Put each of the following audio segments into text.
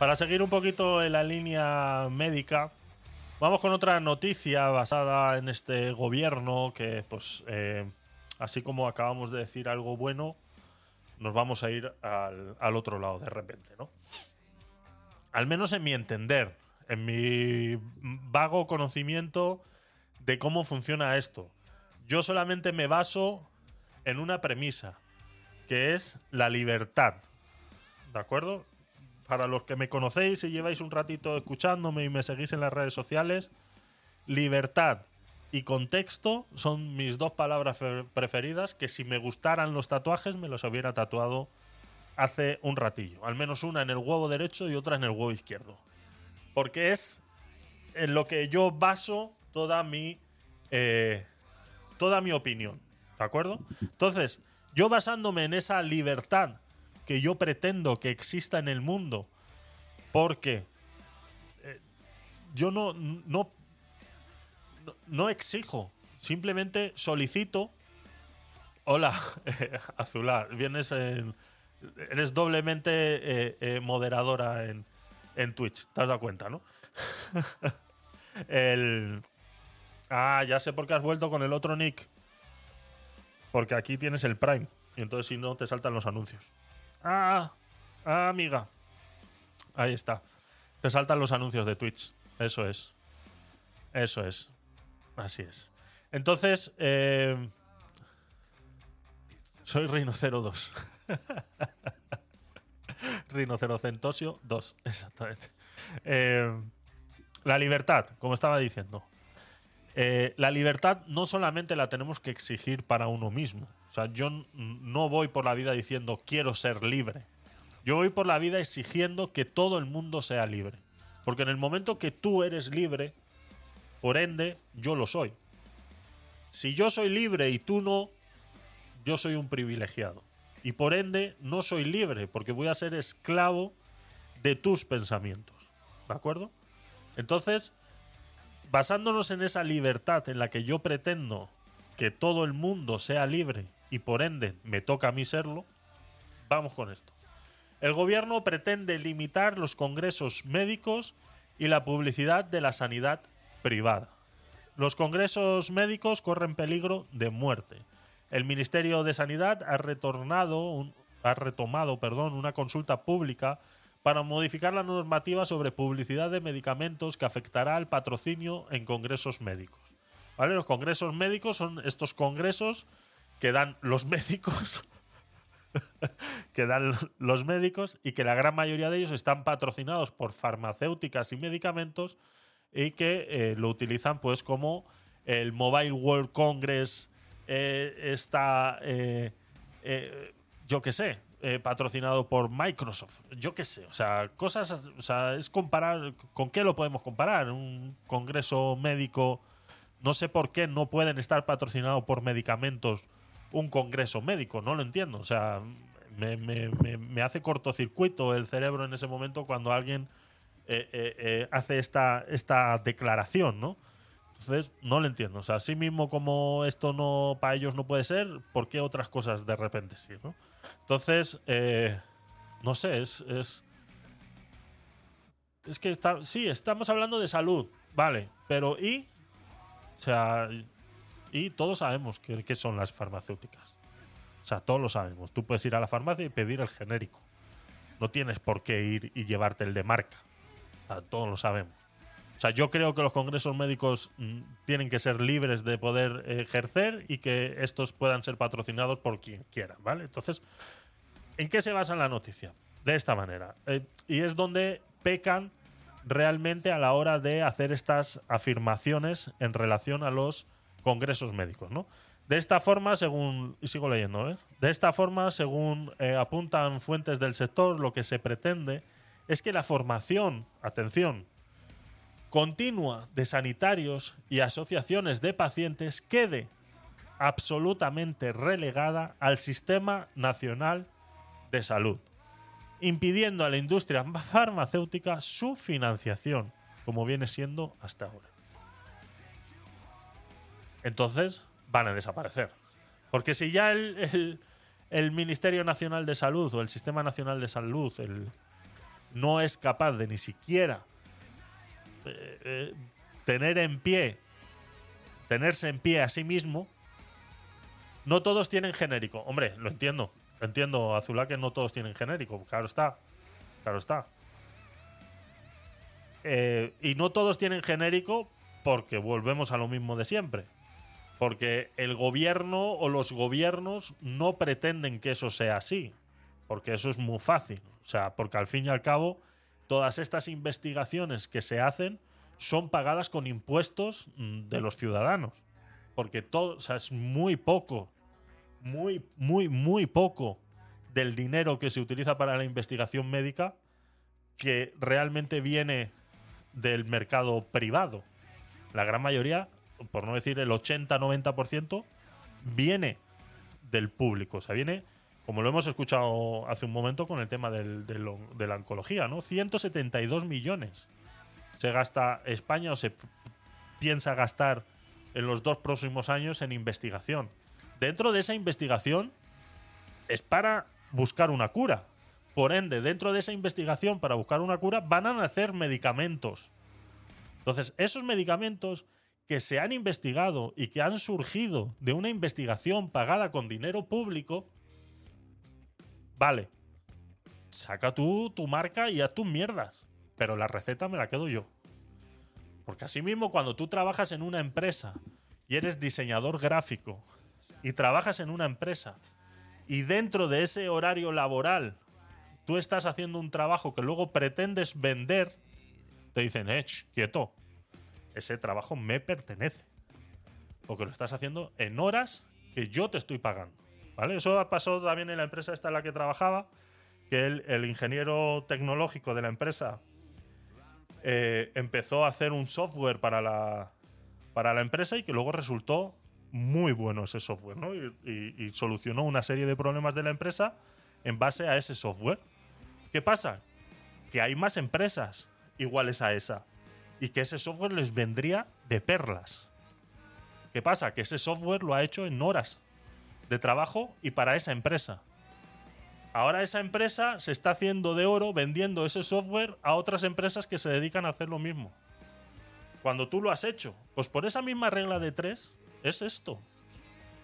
Para seguir un poquito en la línea médica, vamos con otra noticia basada en este gobierno que, pues, eh, así como acabamos de decir algo bueno, nos vamos a ir al, al otro lado de repente, ¿no? Al menos en mi entender, en mi vago conocimiento de cómo funciona esto. Yo solamente me baso en una premisa, que es la libertad. ¿De acuerdo? Para los que me conocéis y lleváis un ratito escuchándome y me seguís en las redes sociales, libertad y contexto son mis dos palabras fe- preferidas que si me gustaran los tatuajes me los hubiera tatuado hace un ratillo. Al menos una en el huevo derecho y otra en el huevo izquierdo. Porque es en lo que yo baso toda mi, eh, toda mi opinión. ¿De acuerdo? Entonces, yo basándome en esa libertad que yo pretendo que exista en el mundo, porque eh, yo no, no, no, exijo, simplemente solicito. Hola, Azulá, vienes en- eres doblemente eh, eh, moderadora en, en Twitch, te has dado cuenta, ¿no? el, ah, ya sé por qué has vuelto con el otro nick. Porque aquí tienes el Prime. Y entonces si no te saltan los anuncios. Ah, ah, amiga. Ahí está. Te saltan los anuncios de Twitch. Eso es. Eso es. Así es. Entonces, eh, soy Rhino02. Rinocerocentosio 2, exactamente. Eh, la libertad, como estaba diciendo. Eh, la libertad no solamente la tenemos que exigir para uno mismo. O sea, yo no voy por la vida diciendo quiero ser libre. Yo voy por la vida exigiendo que todo el mundo sea libre. Porque en el momento que tú eres libre, por ende, yo lo soy. Si yo soy libre y tú no, yo soy un privilegiado. Y por ende, no soy libre, porque voy a ser esclavo de tus pensamientos. ¿De acuerdo? Entonces, basándonos en esa libertad en la que yo pretendo que todo el mundo sea libre y por ende me toca a mí serlo, vamos con esto. El gobierno pretende limitar los congresos médicos y la publicidad de la sanidad privada. Los congresos médicos corren peligro de muerte. El Ministerio de Sanidad ha retornado ha retomado, perdón, una consulta pública para modificar la normativa sobre publicidad de medicamentos que afectará al patrocinio en congresos médicos. ¿Vale? Los congresos médicos son estos congresos que dan los médicos que dan los médicos y que la gran mayoría de ellos están patrocinados por farmacéuticas y medicamentos y que eh, lo utilizan pues como el Mobile World Congress eh, está eh, yo qué sé eh, patrocinado por Microsoft yo qué sé o sea cosas o sea es comparar con qué lo podemos comparar un congreso médico no sé por qué no pueden estar patrocinados por medicamentos un congreso médico, no lo entiendo. O sea, me, me- me- hace cortocircuito el cerebro en ese momento cuando alguien eh, eh, eh, hace esta, esta declaración, ¿no? Entonces, no lo entiendo. O sea, así mismo como esto no para ellos no puede ser, ¿por qué otras cosas de repente sí, ¿no? Entonces, eh, no sé, es, es, es que está, sí, estamos hablando de salud, vale, pero ¿y? O sea, y todos sabemos qué, son las farmacéuticas. O sea, todos lo sabemos. Tú puedes ir a la farmacia y pedir el genérico. No tienes por qué ir y llevarte el de marca. Todos lo sabemos. O sea, yo creo que los congresos médicos mm, tienen que ser libres de poder ejercer y que estos puedan ser patrocinados por quien quiera, ¿vale? Entonces, ¿en qué se basa la noticia? De esta manera. Eh, y es donde pecan realmente a la hora de hacer estas afirmaciones en relación a los congresos médicos, ¿no? De esta forma, según. Sigo leyendo, ¿eh? De esta forma, según eh, apuntan fuentes del sector, lo que se pretende es que la formación, atención, continua de sanitarios y asociaciones de pacientes quede absolutamente relegada al sistema nacional de salud, impidiendo a la industria farmacéutica su financiación, como viene siendo hasta ahora. Entonces van a desaparecer. Porque si ya el, Ministerio Nacional de Salud o el Sistema Nacional de Salud, no es capaz de ni siquiera eh, tener en pie, tenerse en pie a sí mismo, no todos tienen genérico. Hombre, lo entiendo. Entiendo, Azulá, que no todos tienen genérico. Claro está. Claro está. Eh, y no todos tienen genérico porque volvemos a lo mismo de siempre. Porque el gobierno o los gobiernos no pretenden que eso sea así. Porque eso es muy fácil. O sea, porque al fin y al cabo, todas estas investigaciones que se hacen son pagadas con impuestos mm, de los ciudadanos. Porque todo, o sea, es muy poco, muy, muy, muy poco del dinero que se utiliza para la investigación médica que realmente viene del mercado privado. La gran mayoría por no decir el 80-90%, viene del público. O sea, viene, como lo hemos escuchado hace un momento con el tema de la oncología, ¿no? 172 millones se gasta España o se piensa gastar en los dos próximos años en investigación. Dentro de esa investigación es para buscar una cura. Por ende, dentro de esa investigación para buscar una cura van a nacer medicamentos. Entonces, esos medicamentos que se han investigado y que han surgido de una investigación pagada con dinero público, vale, saca tú tu marca y haz tus mierdas, pero la receta me la quedo yo. Porque así mismo cuando tú trabajas en una empresa y eres diseñador gráfico y trabajas en una empresa y dentro de ese horario laboral tú estás haciendo un trabajo que luego pretendes vender, te dicen, eh, quieto, ese trabajo me pertenece. Porque lo estás haciendo en horas que yo te estoy pagando. Eso pasó también en la empresa esta en la que trabajaba, que el, ingeniero tecnológico de la empresa eh, empezó a hacer un software para la, para la empresa y que luego resultó muy bueno ese software, ¿no? y, solucionó una serie de problemas de la empresa en base a ese software. ¿Qué pasa? Que hay más empresas iguales a esa y que ese software les vendría de perlas. ¿Qué pasa? Que ese software lo ha hecho en horas de trabajo y para esa empresa. Ahora esa empresa se está haciendo de oro vendiendo ese software a otras empresas que se dedican a hacer lo mismo. Cuando tú lo has hecho, pues por esa misma regla de tres, es esto.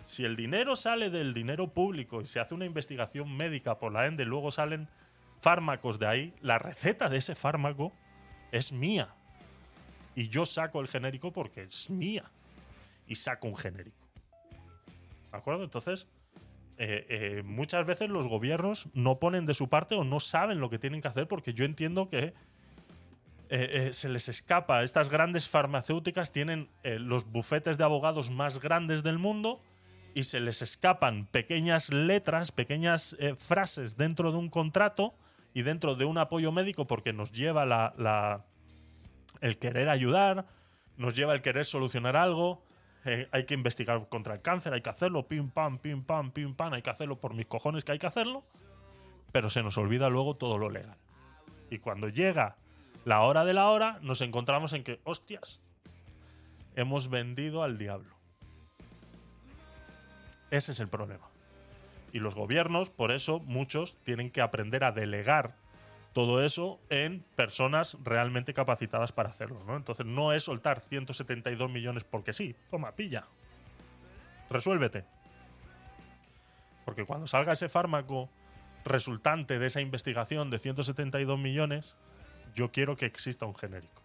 Si el dinero sale del dinero público y se hace una investigación médica por la ENDE, luego salen fármacos de ahí, la receta de ese fármaco es mía y yo saco el genérico porque es mía y saco un genérico. Entonces, eh, eh, muchas veces los gobiernos no ponen de su parte o no saben lo que tienen que hacer porque yo entiendo que eh, se les escapa. Estas grandes farmacéuticas tienen los bufetes de abogados más grandes del mundo y se les escapan pequeñas letras, pequeñas frases dentro de un contrato y dentro de un apoyo médico porque nos lleva la el querer ayudar, nos lleva el querer solucionar algo. Eh, hay que investigar contra el cáncer, hay que hacerlo, pim pam, pim pam, pim pam, hay que hacerlo por mis cojones que hay que hacerlo. Pero se nos olvida luego todo lo legal. Y cuando llega la hora de la hora, nos encontramos en que, hostias, hemos vendido al diablo. Ese es el problema. Y los gobiernos, por eso, muchos tienen que aprender a delegar todo eso en personas realmente capacitadas para hacerlo. ¿no? Entonces no es soltar 172 millones porque sí. Toma, pilla. Resuélvete. Porque cuando salga ese fármaco resultante de esa investigación de 172 millones, yo quiero que exista un genérico.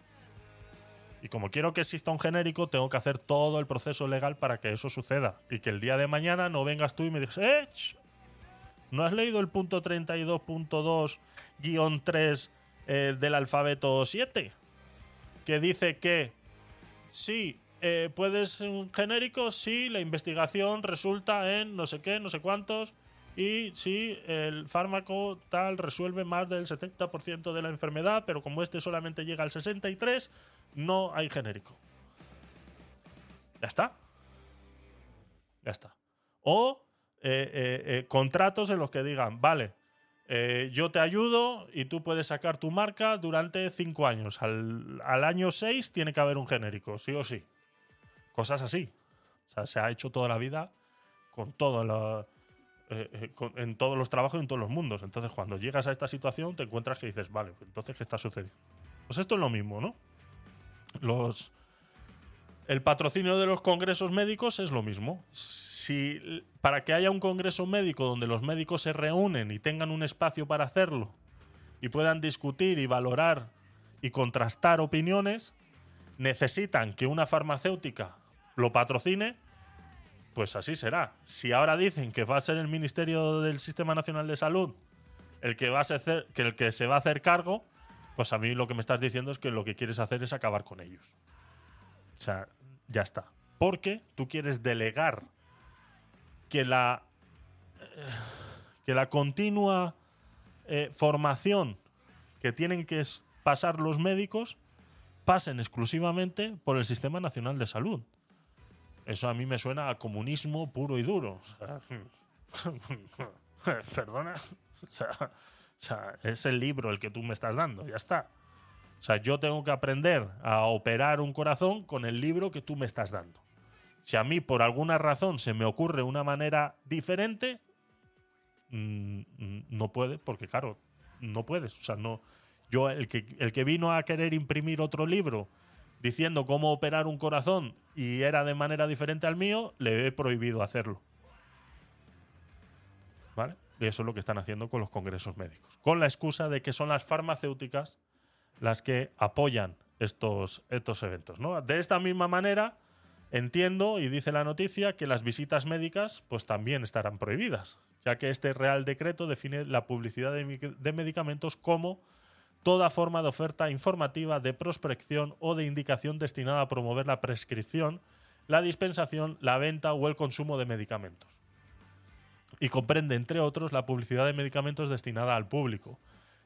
Y como quiero que exista un genérico, tengo que hacer todo el proceso legal para que eso suceda. Y que el día de mañana no vengas tú y me digas, ¡eh! ¿No has leído el punto 32.2-3 eh, del alfabeto 7? Que dice que sí, eh, puedes un genérico si la investigación resulta en no sé qué, no sé cuántos, y si el fármaco tal resuelve más del 70% de la enfermedad, pero como este solamente llega al 63%, no hay genérico. Ya está. Ya está. O eh, eh, eh, contratos en los que digan, vale, yo te ayudo y tú puedes sacar tu marca durante cinco años. Al, año seis tiene que haber un genérico, sí o sí. Cosas así. O sea, se ha hecho toda la vida con todo eh, en todos los trabajos y en todos los mundos. Entonces, cuando llegas a esta situación, te encuentras que dices, vale, pues entonces, ¿qué está sucediendo? Pues esto es lo mismo, ¿no? Los, el patrocinio de los congresos médicos es lo mismo. Si, para que haya un congreso médico donde los médicos se reúnen y tengan un espacio para hacerlo y puedan discutir y valorar y contrastar opiniones, necesitan que una farmacéutica lo patrocine, pues así será. Si ahora dicen que va a ser el Ministerio del Sistema Nacional de Salud el que, va a ser, que el que se va a hacer cargo, pues a mí lo que me estás diciendo es que lo que quieres hacer es acabar con ellos. O sea, ya está. Porque tú quieres delegar que la, que la continua eh, formación que tienen que pasar los médicos pasen exclusivamente por el Sistema Nacional de Salud. Eso a mí me suena a comunismo puro y duro. perdona. es el libro el que tú me estás dando, ya está. O sea, yo tengo que aprender a operar un corazón con el libro que tú me estás dando. Si a mí por alguna razón se me ocurre una manera diferente, mm, mm, no puede, porque claro, no puedes. O sea, no. Yo, el que, el que vino a querer imprimir otro libro diciendo cómo operar un corazón y era de manera diferente al mío, le he prohibido hacerlo. ¿Vale? Y eso es lo que están haciendo con los congresos médicos. Con la excusa de que son las farmacéuticas las que apoyan estos, estos eventos. ¿no? De esta misma manera, entiendo, y dice la noticia, que las visitas médicas pues, también estarán prohibidas, ya que este Real Decreto define la publicidad de, de medicamentos como toda forma de oferta informativa, de prospección o de indicación destinada a promover la prescripción, la dispensación, la venta o el consumo de medicamentos. Y comprende, entre otros, la publicidad de medicamentos destinada al público,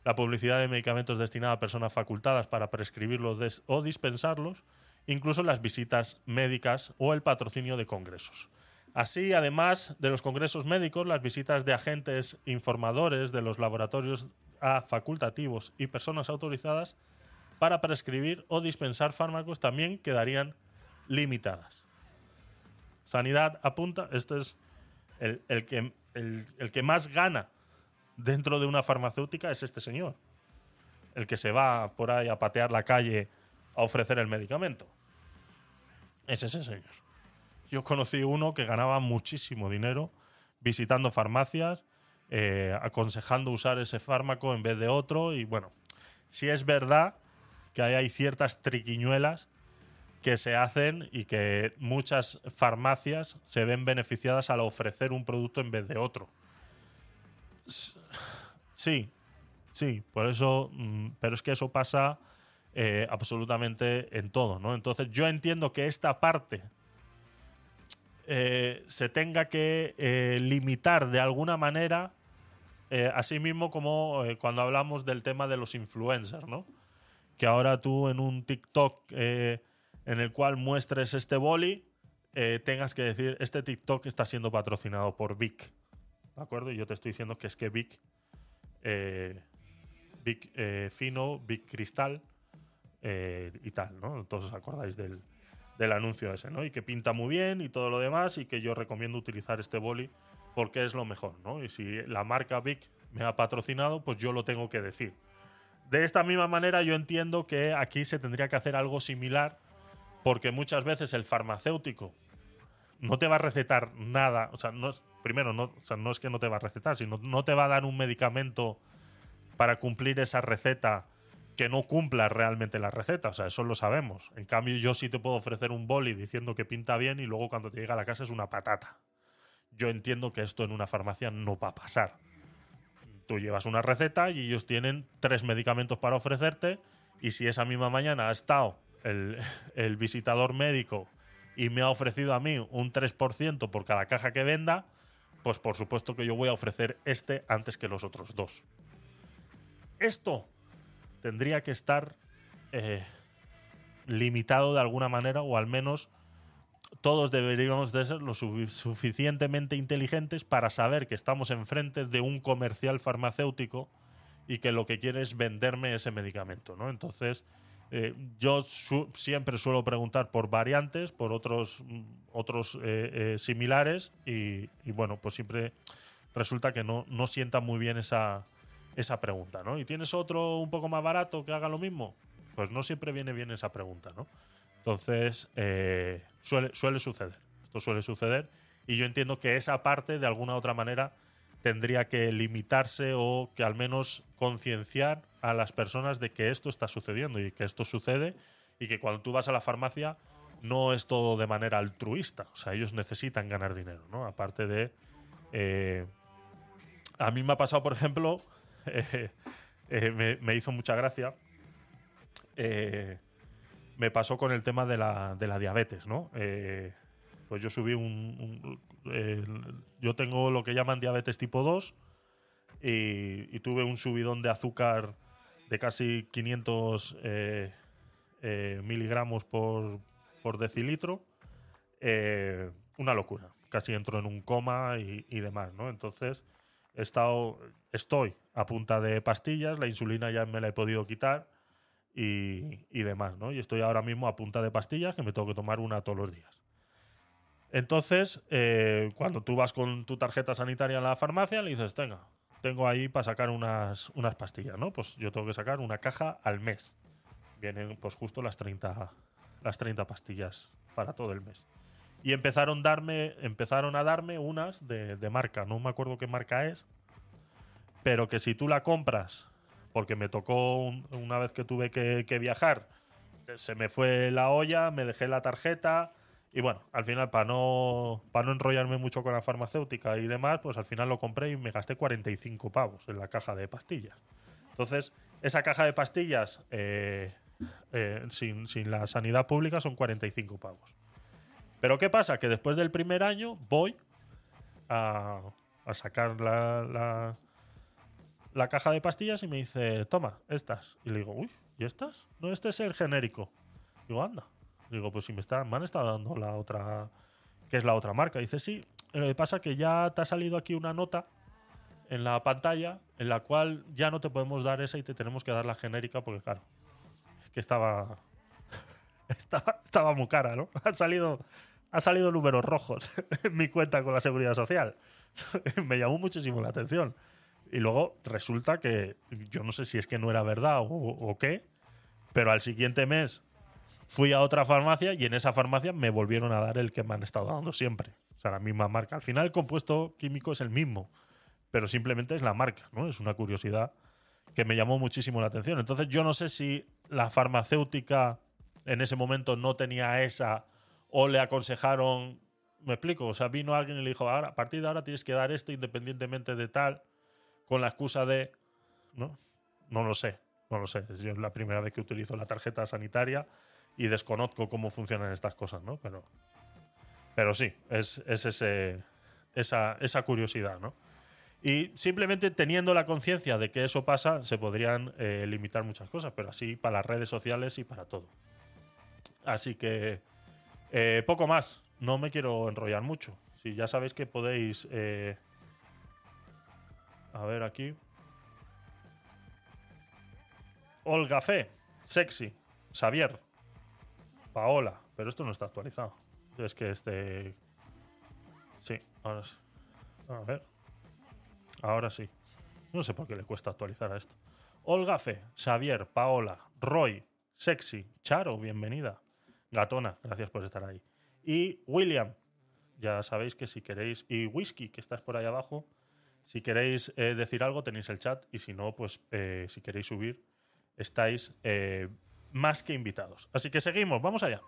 la publicidad de medicamentos destinada a personas facultadas para prescribirlos o dispensarlos, incluso las visitas médicas o el patrocinio de congresos. Así, además de los congresos médicos, las visitas de agentes informadores de los laboratorios a facultativos y personas autorizadas para prescribir o dispensar fármacos también quedarían limitadas. Sanidad apunta, este es el, que, el que más gana dentro de una farmacéutica es este señor. El que se va por ahí a patear la calle a ofrecer el medicamento. Es ese señor. Yo conocí uno que ganaba muchísimo dinero visitando farmacias, eh, aconsejando usar ese fármaco en vez de otro. Y bueno, si es verdad que hay ciertas triquiñuelas que se hacen y que muchas farmacias se ven beneficiadas al ofrecer un producto en vez de otro. Sí, sí, por eso, mm, pero es que eso pasa eh, absolutamente en todo, ¿no? Entonces yo entiendo que esta parte eh, se tenga que eh, limitar de alguna manera, así mismo como cuando hablamos del tema de los influencers, ¿no? Que ahora tú en un TikTok en el cual muestres este boli, tengas que decir, este TikTok está siendo patrocinado por Vic. ¿De acuerdo? Y yo te estoy diciendo que es que Vic, Vic eh, Fino, Vic Cristal eh, y tal, ¿no? Todos os acordáis del, anuncio ese, ¿no? Y que pinta muy bien y todo lo demás y que yo recomiendo utilizar este boli porque es lo mejor, ¿no? Y si la marca Vic me ha patrocinado, pues yo lo tengo que decir. De esta misma manera yo entiendo que aquí se tendría que hacer algo similar porque muchas veces el farmacéutico no te va a recetar nada, o sea, no es, primero, no, no es que no te va a recetar, sino no te va a dar un medicamento para cumplir esa receta que no cumpla realmente la receta. O sea, eso lo sabemos. En cambio, yo sí te puedo ofrecer un boli diciendo que pinta bien y luego cuando te llega a la casa es una patata. Yo entiendo que esto en una farmacia no va a pasar. Tú llevas una receta y ellos tienen tres medicamentos para ofrecerte y si esa misma mañana ha estado el, el visitador médico y me ha ofrecido a mí un 3% por cada caja que venda, pues por supuesto que yo voy a ofrecer este antes que los otros dos. Esto tendría que estar eh, limitado de alguna manera o al menos todos deberíamos de ser lo suficientemente inteligentes para saber que estamos enfrente de un comercial farmacéutico y que lo que quiere es venderme ese medicamento, ¿no? Entonces, eh, yo siempre suelo preguntar por variantes, por otros, mm, otros eh, similares y, bueno, pues siempre resulta que no, no sienta muy bien esa, esa pregunta, ¿no? ¿Y tienes otro un poco más barato que haga lo mismo? Pues no siempre viene bien esa pregunta, ¿no? Entonces, eh, suele, suele suceder. Esto suele suceder. Y yo entiendo que esa parte, de alguna u otra manera, tendría que limitarse o que al menos concienciar a las personas de que esto está sucediendo y que esto sucede y que cuando tú vas a la farmacia no es todo de manera altruista. O sea, ellos necesitan ganar dinero, ¿no? Aparte de... eh, a mí me ha pasado, por ejemplo, eh, me, hizo mucha gracia. eh, me pasó con el tema de la, de la diabetes, ¿no? Eh, pues yo subí un... yo tengo lo que llaman diabetes tipo 2 y, tuve un subidón de azúcar de casi 500 eh, eh, miligramos por, por decilitro. Una locura. Casi entro en un coma y, y demás, ¿no? Entonces, he estoy a punta de pastillas, la insulina ya me la he podido quitar y, y demás, ¿no? Y estoy ahora mismo a punta de pastillas que me tengo que tomar una todos los días. Entonces, eh, cuando tú vas con tu tarjeta sanitaria a la farmacia, le dices, tenga, tengo ahí para sacar unas, unas pastillas, ¿no? Pues yo tengo que sacar una caja al mes. Vienen pues justo las 30, las 30 pastillas para todo el mes. Y empezaron, a darme unas de, marca, no me acuerdo qué marca es, pero que si tú la compras, porque me tocó un- una vez que tuve que, que viajar, se me fue la olla, me dejé la tarjeta y bueno, al final para no, para no enrollarme mucho con la farmacéutica y demás, pues al final lo compré y me gasté 45 pavos en la caja de pastillas. Entonces, esa caja de pastillas eh, eh, sin, sin la sanidad pública son 45 pavos. Pero ¿qué pasa? Que después del primer año voy a, sacar la, la, caja de pastillas y me dice, toma, estas. Y le digo, uy, ¿y estas? No, este es el genérico. Digo, anda. Digo, pues si me, está, me han estado dando la otra, que es la otra marca. Dice, sí, lo que pasa es que ya te ha salido aquí una nota en la pantalla en la cual ya no te podemos dar esa y te tenemos que dar la genérica porque, claro, que estaba, estaba, estaba muy cara, ¿no? Han salido, ha salido números rojos en mi cuenta con la seguridad social. me llamó muchísimo la atención. Y luego resulta que yo no sé si es que no era verdad o, qué, pero al siguiente mes fui a otra farmacia y en esa farmacia me volvieron a dar el que me han estado dando siempre. O sea, la misma marca. Al final el compuesto químico es el mismo, pero simplemente es la marca, ¿no? Es una curiosidad que me llamó muchísimo la atención. Entonces yo no sé si la farmacéutica en ese momento no tenía esa o le aconsejaron, me explico, o sea, vino alguien y le dijo, ahora, a partir de ahora tienes que dar esto independientemente de tal, con la excusa de, ¿no? No lo sé, no lo sé. Es la primera vez que utilizo la tarjeta sanitaria y desconozco cómo funcionan estas cosas, ¿no? Pero, pero sí, es, es ese, esa, esa curiosidad, ¿no? Y simplemente teniendo la conciencia de que eso pasa, se podrían eh, limitar muchas cosas, pero así para las redes sociales y para todo. Así que eh, poco más, no me quiero enrollar mucho. Si ya sabéis que podéis... eh, a ver aquí. Olga Fe, sexy, Xavier, Paola, pero esto no está actualizado. Es que este... Sí, ahora sí. A ver. Ahora sí. No sé por qué le cuesta actualizar a esto. Olga Fe, Xavier, Paola, Roy, Sexy, Charo, bienvenida. Gatona, gracias por estar ahí. Y William, ya sabéis que si queréis. Y Whisky, que estás por ahí abajo. Si queréis eh, decir algo, tenéis el chat. Y si no, pues eh, si queréis subir, estáis eh, más que invitados. Así que seguimos, vamos allá.